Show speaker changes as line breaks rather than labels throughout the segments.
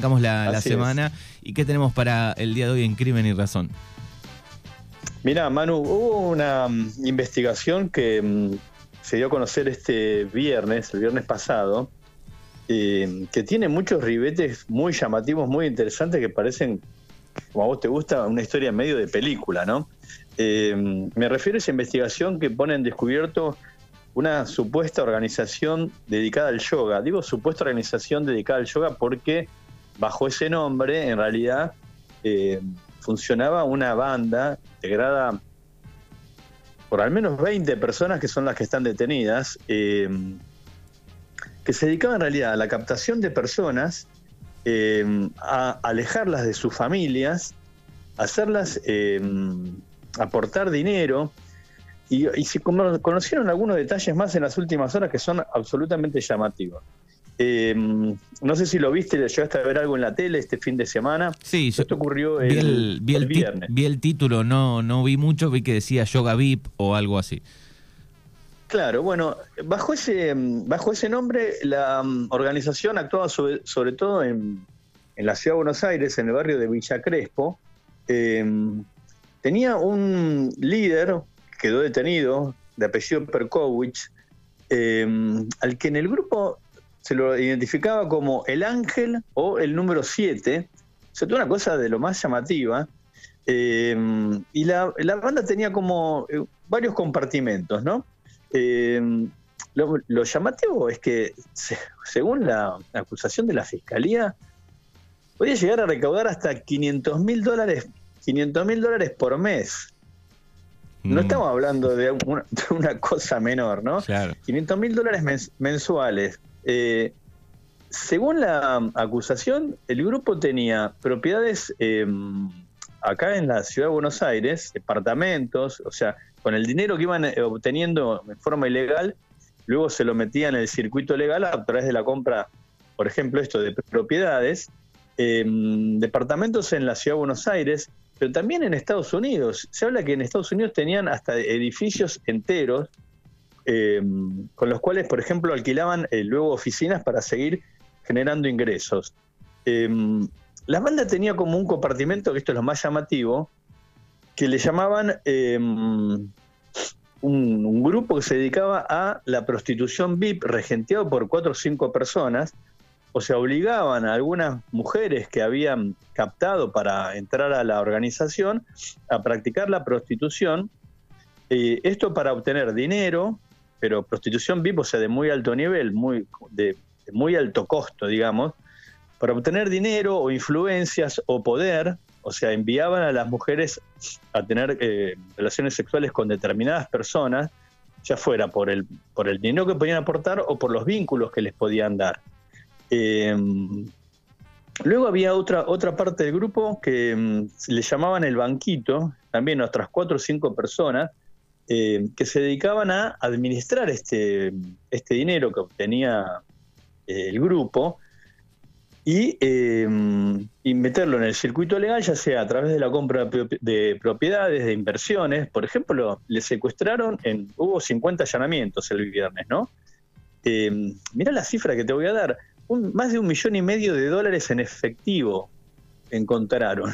arrancamos la, semana. ¿Y qué tenemos para el día de hoy en Crimen y Razón?
Mira, Manu, hubo una mm, investigación que mm, se dio a conocer este viernes, el viernes pasado, eh, que tiene muchos ribetes muy llamativos, muy interesantes, que parecen, como a vos te gusta, una historia medio de película, ¿no? Eh, me refiero a esa investigación que pone en descubierto una supuesta organización dedicada al yoga. Digo supuesta organización dedicada al yoga porque bajo ese nombre, en realidad, eh, funcionaba una banda integrada por al menos 20 personas que son las que están detenidas, eh, que se dedicaban en realidad a la captación de personas, eh, a alejarlas de sus familias, hacerlas aportar dinero, y, y se conocieron algunos detalles más en las últimas horas que son absolutamente llamativos. Eh, no sé si lo viste, llegaste a ver algo en la tele este fin de semana.
Sí, esto ocurrió el, viernes. Vi el título, no, no vi mucho, vi que decía Yoga VIP o algo así.
Claro, bueno, bajo ese, bajo ese nombre la um, organización actuaba sobre, sobre todo en, en, la ciudad de Buenos Aires, en el barrio de Villa Crespo. Eh, tenía un líder, quedó detenido, de apellido Perkowicz, eh, al que en el grupo se lo identificaba como el ángel o el número 7. O sea, una cosa de lo más llamativa. Eh, y la, banda tenía como eh, varios compartimentos, ¿no? Eh, lo, llamativo es que, según la, acusación de la fiscalía, podía llegar a recaudar hasta 500 mil dólares, 500 mil dólares por mes. No mm. estamos hablando de una, cosa menor, ¿no? Claro. 500 mil dólares mensuales. Eh, según la acusación, el grupo tenía propiedades em, acá en la ciudad de Buenos Aires, departamentos, o sea, con el dinero que iban eh, obteniendo de forma ilegal, luego se lo metían en el circuito legal a través de la compra, por ejemplo, esto de propiedades, em, departamentos en la ciudad de Buenos Aires, pero también en Estados Unidos. Se habla que en Estados Unidos tenían hasta edificios enteros eh, con los cuales, por ejemplo, alquilaban eh, luego oficinas para seguir generando ingresos. Eh, la banda tenía como un compartimento, que esto es lo más llamativo, que le llamaban un, grupo que se dedicaba a la prostitución VIP, regenteado por cuatro o cinco personas, o se obligaban a algunas mujeres que habían captado para entrar a la organización a practicar la prostitución, esto para obtener dinero pero prostitución VIP, o sea, de muy alto nivel, muy, de, muy alto costo, digamos, para obtener dinero o influencias o poder, o sea, enviaban a las mujeres a tener eh, relaciones sexuales con determinadas personas, ya fuera por el, por el dinero que podían aportar o por los vínculos que les podían dar. Em, luego había otra, otra parte del grupo que em, le llamaban el banquito, también otras cuatro o cinco personas, eh, que se dedicaban a administrar este, este dinero que obtenía eh, el grupo eh, y, meterlo en el circuito legal, ya sea a través de la compra de propiedades, de inversiones. Por ejemplo, le secuestraron, en, hubo 50 allanamientos el viernes, ¿no? mira la cifra que te voy a dar, más de un millón y medio de dólares en efectivo encontraron.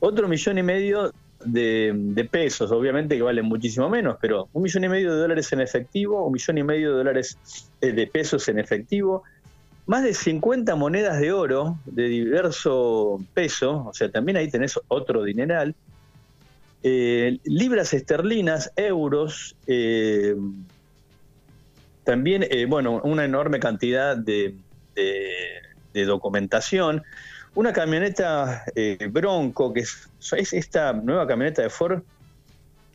Otro millón y medio de, pesos, obviamente que valen muchísimo menos, pero un millón y medio de dólares en efectivo, un millón y medio de dólares eh, de pesos en efectivo, más de 50 monedas de oro de diverso peso, o sea, también ahí tenés otro dineral, eh, libras esterlinas, euros, eh, también, bueno, una enorme cantidad de, de documentación, una camioneta eh, Bronco, que es, esta nueva camioneta de Ford,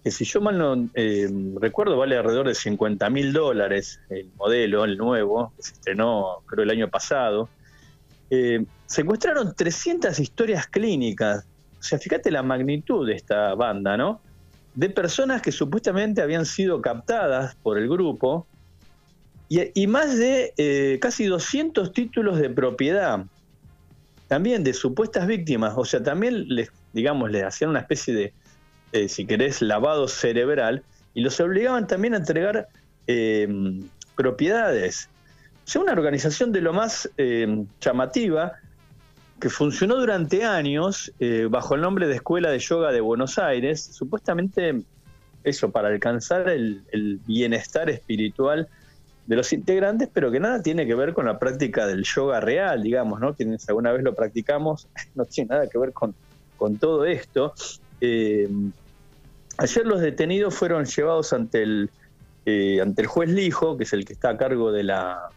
que si yo mal no eh, recuerdo vale alrededor de 50 mil dólares el modelo, el nuevo, que se estrenó creo el año pasado. Eh, secuestraron 300 historias clínicas. O sea, fíjate la magnitud de esta banda, ¿no? De personas que supuestamente habían sido captadas por el grupo y, y más de casi 200 títulos de propiedad también de supuestas víctimas, o sea, también les, digamos, les hacían una especie de, eh, si querés, lavado cerebral y los obligaban también a entregar em, propiedades. O sea, una organización de lo más em, llamativa que funcionó durante años eh, bajo el nombre de Escuela de Yoga de Buenos Aires, supuestamente eso, para alcanzar el, bienestar espiritual de los integrantes, pero que nada tiene que ver con la práctica del yoga real, digamos, ¿no? Quienes alguna vez lo practicamos, no tiene nada que ver con, con todo esto. Eh, ayer los detenidos fueron llevados ante el, eh, ante el juez Lijo, que es el que está a cargo de la,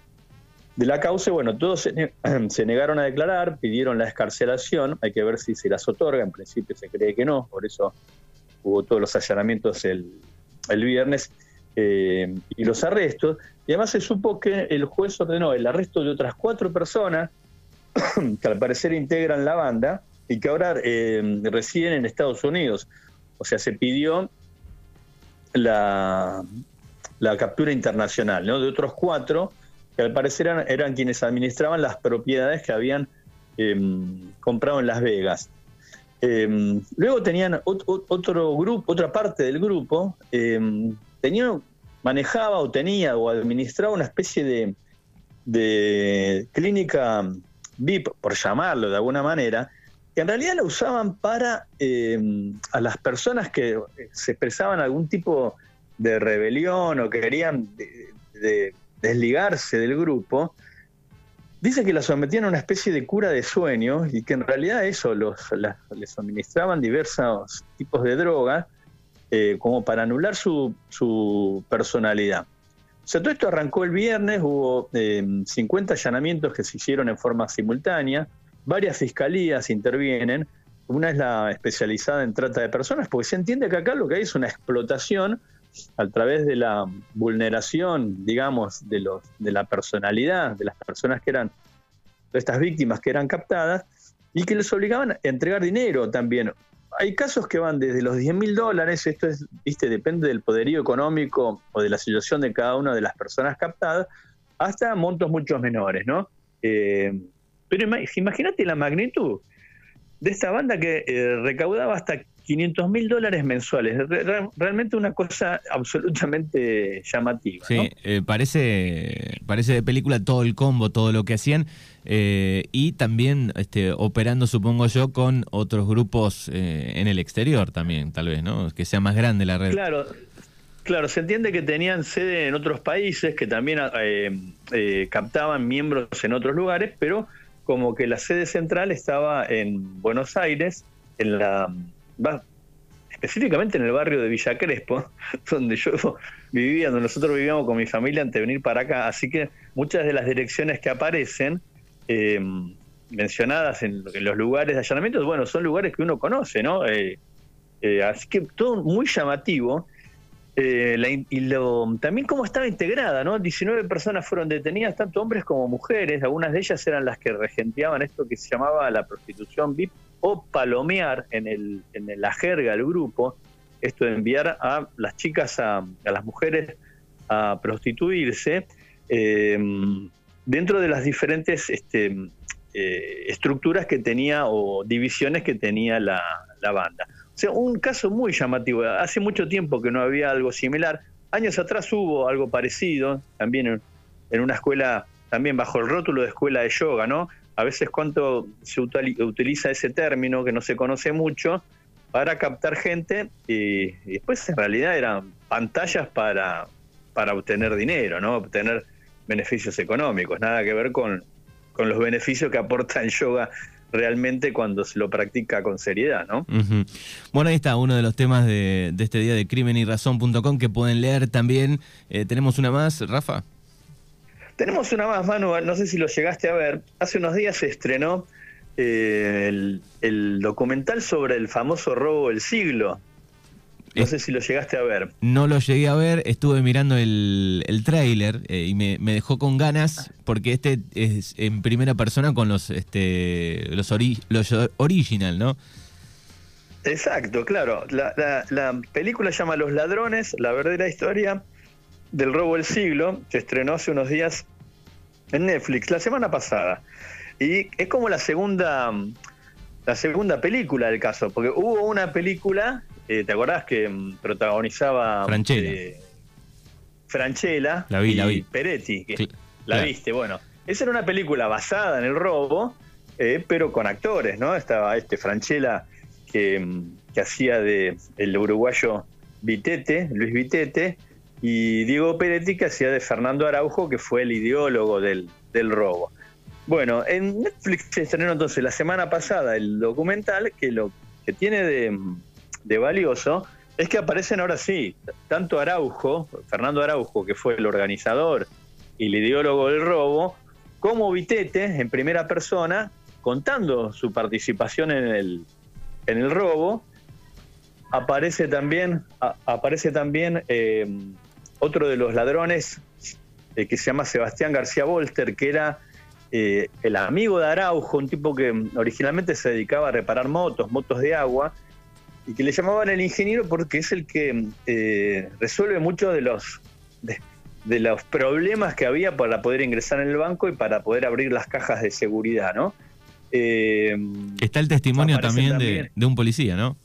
de la causa, bueno, todos se, negaron a declarar, pidieron la escarcelación, hay que ver si se las otorga, en principio se cree que no, por eso hubo todos los allanamientos el, viernes eh, y los arrestos, y además se supo que el juez ordenó el arresto de otras cuatro personas que al parecer integran la banda y que ahora eh, residen en Estados Unidos. O sea, se pidió la, la captura internacional ¿no? de otros cuatro que al parecer eran, quienes administraban las propiedades que habían em, comprado en Las Vegas. Em, luego tenían otro grupo, otra parte del grupo, em, tenía, manejaba o tenía o administraba una especie de, de clínica VIP, por llamarlo de alguna manera, que en realidad la usaban para a las personas que se expresaban algún tipo de rebelión o que querían de, desligarse del grupo, dice que la sometían a una especie de cura de sueño y que en realidad eso los, les suministraban diversos tipos de drogas eh, como para anular su, personalidad. O sea, todo esto arrancó el viernes, hubo 50 eh, allanamientos que se hicieron en forma simultánea, varias fiscalías intervienen, una es la especializada en trata de personas, porque se entiende que acá lo que hay es una explotación a través de la vulneración, digamos, de, los, de la personalidad de las personas que eran, de estas víctimas que eran captadas, y que les obligaban a entregar dinero también. Hay casos que van desde los 10 mil dólares, esto es, viste, depende del poderío económico o de la situación de cada una de las personas captadas, hasta montos mucho menores, ¿no? Eh, pero imagínate la magnitud de esta banda que eh, recaudaba hasta 500 mil dólares mensuales. realmente una cosa absolutamente llamativa.
Sí, eh, parece, parece de película todo el combo, todo lo que hacían. Eh, y también este, operando, supongo yo, con otros grupos eh, en el exterior también, tal vez, ¿no? Que sea más grande la red.
Claro, claro, se entiende que tenían sede en otros países, que también captaban miembros en otros lugares, pero como que la sede central estaba en Buenos Aires, en la específicamente en el barrio de Villa Crespo, donde yo vivía, donde nosotros vivíamos con mi familia antes de venir para acá, así que muchas de las direcciones que aparecen, em, mencionadas en, los lugares de allanamiento, bueno, son lugares que uno conoce, ¿no? Eh, eh, así que todo muy llamativo. Eh, y lo, también cómo estaba integrada, ¿no? 19 personas fueron detenidas, tanto hombres como mujeres, algunas de ellas eran las que regenteaban esto que se llamaba la prostitución VIP o palomear en, el, en la jerga del grupo, esto de enviar a las chicas, a, las mujeres a prostituirse, em, dentro de las diferentes este, eh, estructuras que tenía o divisiones que tenía la, banda. Un caso muy llamativo. Hace mucho tiempo que no había algo similar. Años atrás hubo algo parecido, también en, una escuela, también bajo el rótulo de escuela de yoga, ¿no? a veces cuánto se utiliza ese término que no se conoce mucho para captar gente y, después en realidad eran pantallas para, para obtener dinero, ¿no? obtener beneficios económicos, nada que ver con, con los beneficios que aporta el yoga realmente cuando se lo practica con seriedad, ¿no?
Bueno, ahí está uno de los temas de, este día de crimen y razón.com que pueden leer también. Eh, ¿Tenemos una más, Rafa?
Tenemos una más, Manu, no sé si lo llegaste a ver. Hace unos días se estrenó eh, el, documental sobre el famoso robo del siglo. No sé si lo llegaste a ver.
No lo llegué a ver, estuve mirando el, el tráiler eh, y me, dejó con ganas porque este es en primera persona con los este los, los original, ¿no?
Exacto, claro. La, la película se llama Los Ladrones, la verdadera historia del robo del siglo. Se estrenó hace unos días en Netflix la semana pasada. Y es como la segunda, la segunda película del caso, porque hubo una película, eh, ¿te acordás que mm, protagonizaba
Franchella?
Eh, Franchella
la vi, y la vi.
Peretti, que la viste, bueno. Esa era una película basada en el robo, eh, pero con actores, ¿no? Estaba este Franchella que, que hacía de el uruguayo Vitete, Luis Vitete, y Diego Peretti que hacía de Fernando Araujo, que fue el ideólogo del, del robo. Bueno, en Netflix se estrenó entonces la semana pasada el documental que lo que tiene de, de valioso es que aparecen ahora sí, tanto Araujo, Fernando Araujo, que fue el organizador y el ideólogo del robo, como Vitete, en primera persona, contando su participación en el, en el robo. Aparece también, aparece también eh, otro de los ladrones eh, que se llama Sebastián García Volter, que era eh, el amigo de Araujo, un tipo que originalmente se dedicaba a reparar motos, motos de agua, y que le llamaban el ingeniero porque es el que eh, resuelve muchos de los de, los problemas que había para poder ingresar en el banco y para poder abrir las cajas de seguridad, ¿no?
Eh, Está el testimonio también, de, un policía, ¿no?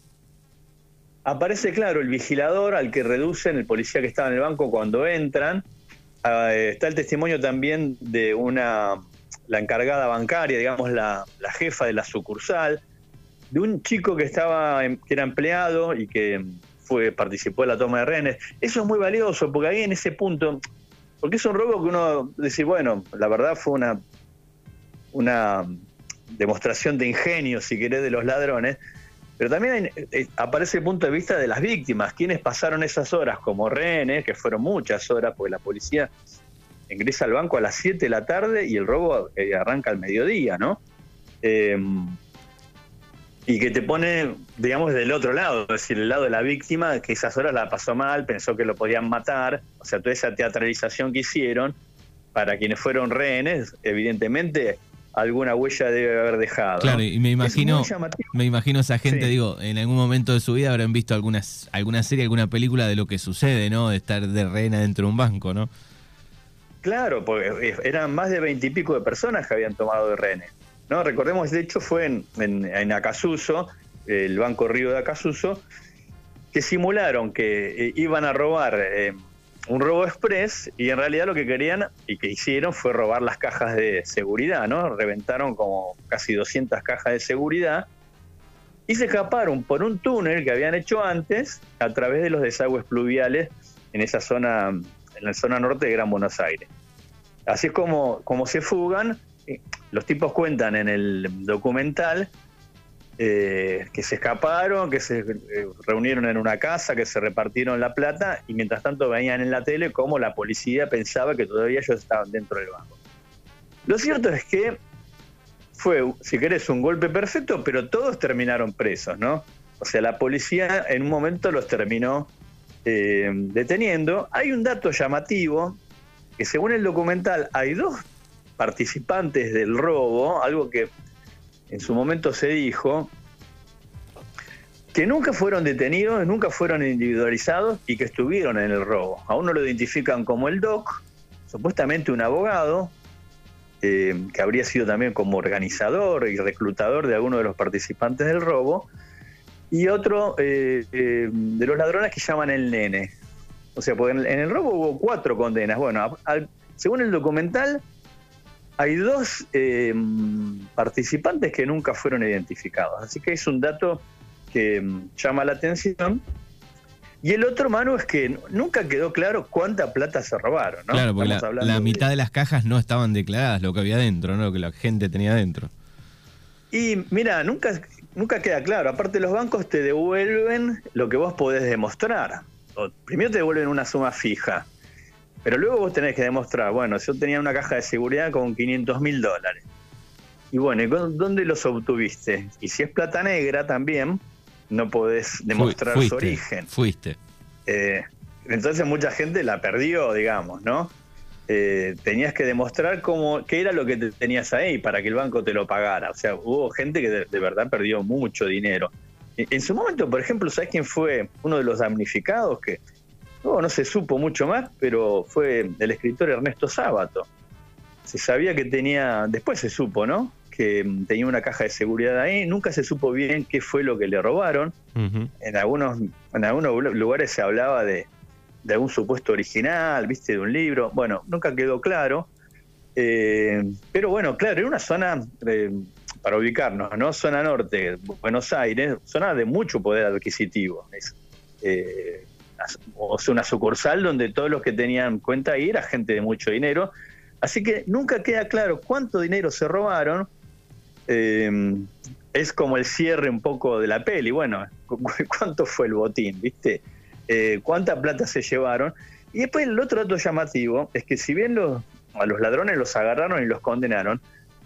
Aparece, claro, el vigilador al que reducen, el policía que estaba en el banco cuando entran. Ah, está el testimonio también de una, la encargada bancaria, digamos, la, la jefa de la sucursal de un chico que estaba que era empleado y que fue participó en la toma de rehenes. Eso es muy valioso porque ahí en ese punto, porque es un robo que uno dice, bueno, la verdad fue una una demostración de ingenio, si querés, de los ladrones, pero también eh, aparece el punto de vista de las víctimas, quienes pasaron esas horas como rehenes, que fueron muchas horas, porque la policía ingresa al banco a las 7 de la tarde y el robo eh, arranca al mediodía, ¿no? Eh, y que te pone, digamos, del otro lado, es decir, el lado de la víctima, que esas horas la pasó mal, pensó que lo podían matar, o sea, toda esa teatralización que hicieron, para quienes fueron rehenes, evidentemente alguna huella debe haber dejado.
Claro, y me imagino, me imagino esa gente, digo, en algún momento de su vida habrán visto algunas, alguna serie, alguna película de lo que sucede, ¿no? De estar de rehena dentro de un banco, ¿no?
Claro, porque eran más de veintipico de personas que habían tomado de rehenes. No, recordemos, de hecho fue en, en, Acasuso, el Banco Río de Acasuso, que simularon que eh, iban a robar eh, un robo express y en realidad lo que querían y que hicieron fue robar las cajas de seguridad, ¿no? Reventaron como casi 200 cajas de seguridad y se escaparon por un túnel que habían hecho antes a través de los desagües pluviales en esa zona, en la zona norte de Gran Buenos Aires. Así es como, como se fugan los tipos cuentan en el documental eh, que se escaparon, que se eh, reunieron en una casa, que se repartieron la plata y mientras tanto veían en la tele cómo la policía pensaba que todavía ellos estaban dentro del banco. Lo cierto es que fue, si querés, un golpe perfecto, pero todos terminaron presos, ¿no? O sea, la policía en un momento los terminó eh, deteniendo. Hay un dato llamativo, que según el documental hay dos participantes del robo, algo que en su momento se dijo, que nunca fueron detenidos, nunca fueron individualizados y que estuvieron en el robo. A uno lo identifican como el DOC, supuestamente un abogado, eh, que habría sido también como organizador y reclutador de algunos de los participantes del robo, y otro eh, eh, de los ladrones que llaman el nene. O sea, porque en, el robo hubo cuatro condenas. Bueno, según el documental, hay dos eh, participantes que nunca fueron identificados, así que es un dato que mm, llama la atención. Y el otro, Manu, es que nunca quedó claro cuánta plata se robaron. ¿no?
Claro, porque la, mitad de... las cajas no estaban declaradas, lo que había dentro, ¿no? lo que la gente tenía dentro.
Y mira, nunca, nunca queda claro. Aparte, los bancos te devuelven lo que vos podés demostrar. primero te devuelven una suma fija pero luego vos tenés que demostrar, bueno, yo tenía una caja de seguridad con 500 mil dólares. Y bueno, ¿dónde los obtuviste? Y si es plata negra también, no podés demostrar su origen.
Fuiste.
Eh, entonces mucha gente la perdió, digamos, ¿no? Eh, tenías que demostrar cómo, qué era lo que tenías ahí para que el banco te lo pagara. O sea, hubo gente que de, verdad perdió mucho dinero. En, su momento, por ejemplo, ¿sabes quién fue uno de los damnificados que no, no se supo mucho más, pero fue el escritor Ernesto Sábato. Se sabía que tenía, después se supo, ¿no? Que tenía una caja de seguridad ahí, nunca se supo bien qué fue lo que le robaron. En algunos en algunos lugares se hablaba de, algún supuesto original, viste, de un libro. Bueno, nunca quedó claro. Eh, pero bueno, claro, era una zona eh, para ubicarnos, ¿no? Zona norte, Buenos Aires, zona de mucho poder adquisitivo. Es, eh, o sea, una sucursal donde todos los que tenían cuenta ahí era gente de mucho dinero. Así que nunca queda claro cuánto dinero se robaron. Eh, es como el cierre un poco de la peli. Bueno, ¿cuánto fue el botín? ¿Viste? Eh, ¿Cuánta plata se llevaron? Y después el otro dato llamativo es que si bien los, a los ladrones los agarraron y los condenaron,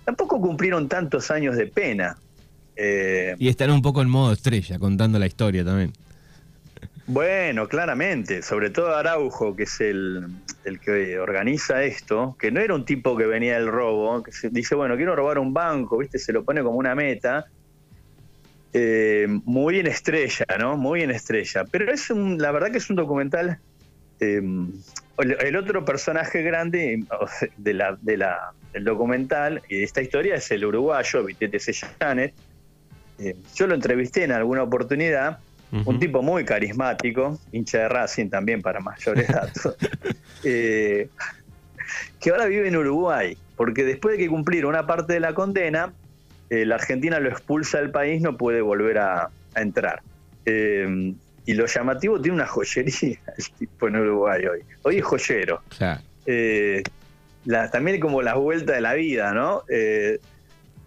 tampoco cumplieron tantos años de pena.
Eh, y están un poco en modo estrella, contando la historia también.
Bueno, claramente, sobre todo Araujo, que es el, que organiza esto, que no era un tipo que venía del robo, que se dice, bueno, quiero robar un banco, ¿viste? Se lo pone como una meta. Eh, muy en estrella, ¿no? Muy en estrella. Pero es un, la verdad que es un documental. Eh, el, otro personaje grande de la, de la, del documental y de esta historia es el uruguayo Vitete Sellanes. Eh, yo lo entrevisté en alguna oportunidad un tipo muy carismático, hincha de Racing también para mayores datos, eh, que ahora vive en Uruguay, porque después de que cumplir una parte de la condena, eh, la Argentina lo expulsa del país, no puede volver a, entrar. Eh, y lo llamativo tiene una joyería el tipo en Uruguay hoy. Hoy es joyero. también como la vuelta de la vida, ¿no?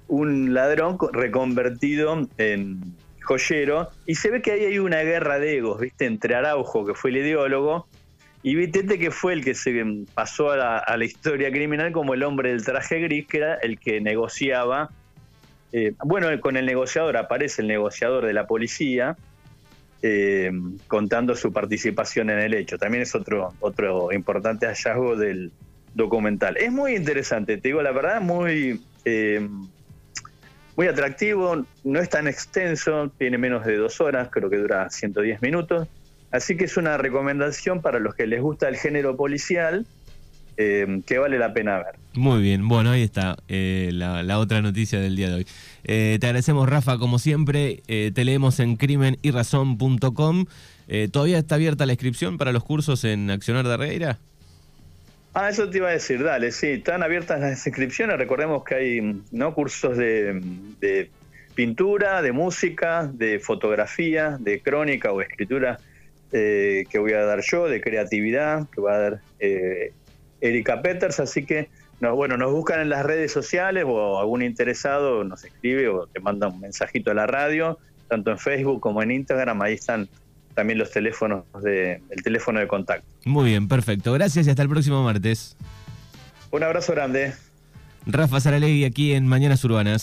un ladrón reconvertido en, joyero, y se ve que ahí hay una guerra de egos, ¿viste? Entre Araujo, que fue el ideólogo, y Vitete, que fue el que se pasó a la, historia criminal como el hombre del traje gris, que era el que negociaba. Eh, bueno, con el negociador aparece el negociador de la policía, eh, contando su participación en el hecho. También es otro, otro importante hallazgo del documental. Es muy interesante, te digo la verdad, muy... Eh, muy atractivo, no es tan extenso, tiene menos de dos horas, creo que dura 110 minutos. Así que es una recomendación para los que les gusta el género policial, eh, que vale la pena ver.
Muy bien, bueno, ahí está eh, la, otra noticia del día de hoy. Eh, te agradecemos, Rafa, como siempre. te leemos en crimenyrazón.com. ¿Todavía está abierta la inscripción para los cursos en Accionar de Reira?
Ah, eso te iba a decir, dale, sí, están abiertas las inscripciones, recordemos que hay ¿no? cursos de, pintura, de música, de fotografía, de crónica o escritura eh, que voy a dar yo, de creatividad, que va a dar eh, Erika Peters, así que no, bueno, nos buscan en las redes sociales o algún interesado nos escribe o te manda un mensajito a la radio, tanto en Facebook como en Instagram, ahí están también los teléfonos de, el teléfono de contacto.
Muy bien, perfecto. Gracias y hasta el próximo martes.
Un abrazo grande.
Rafa Saralegui aquí en Mañanas Urbanas.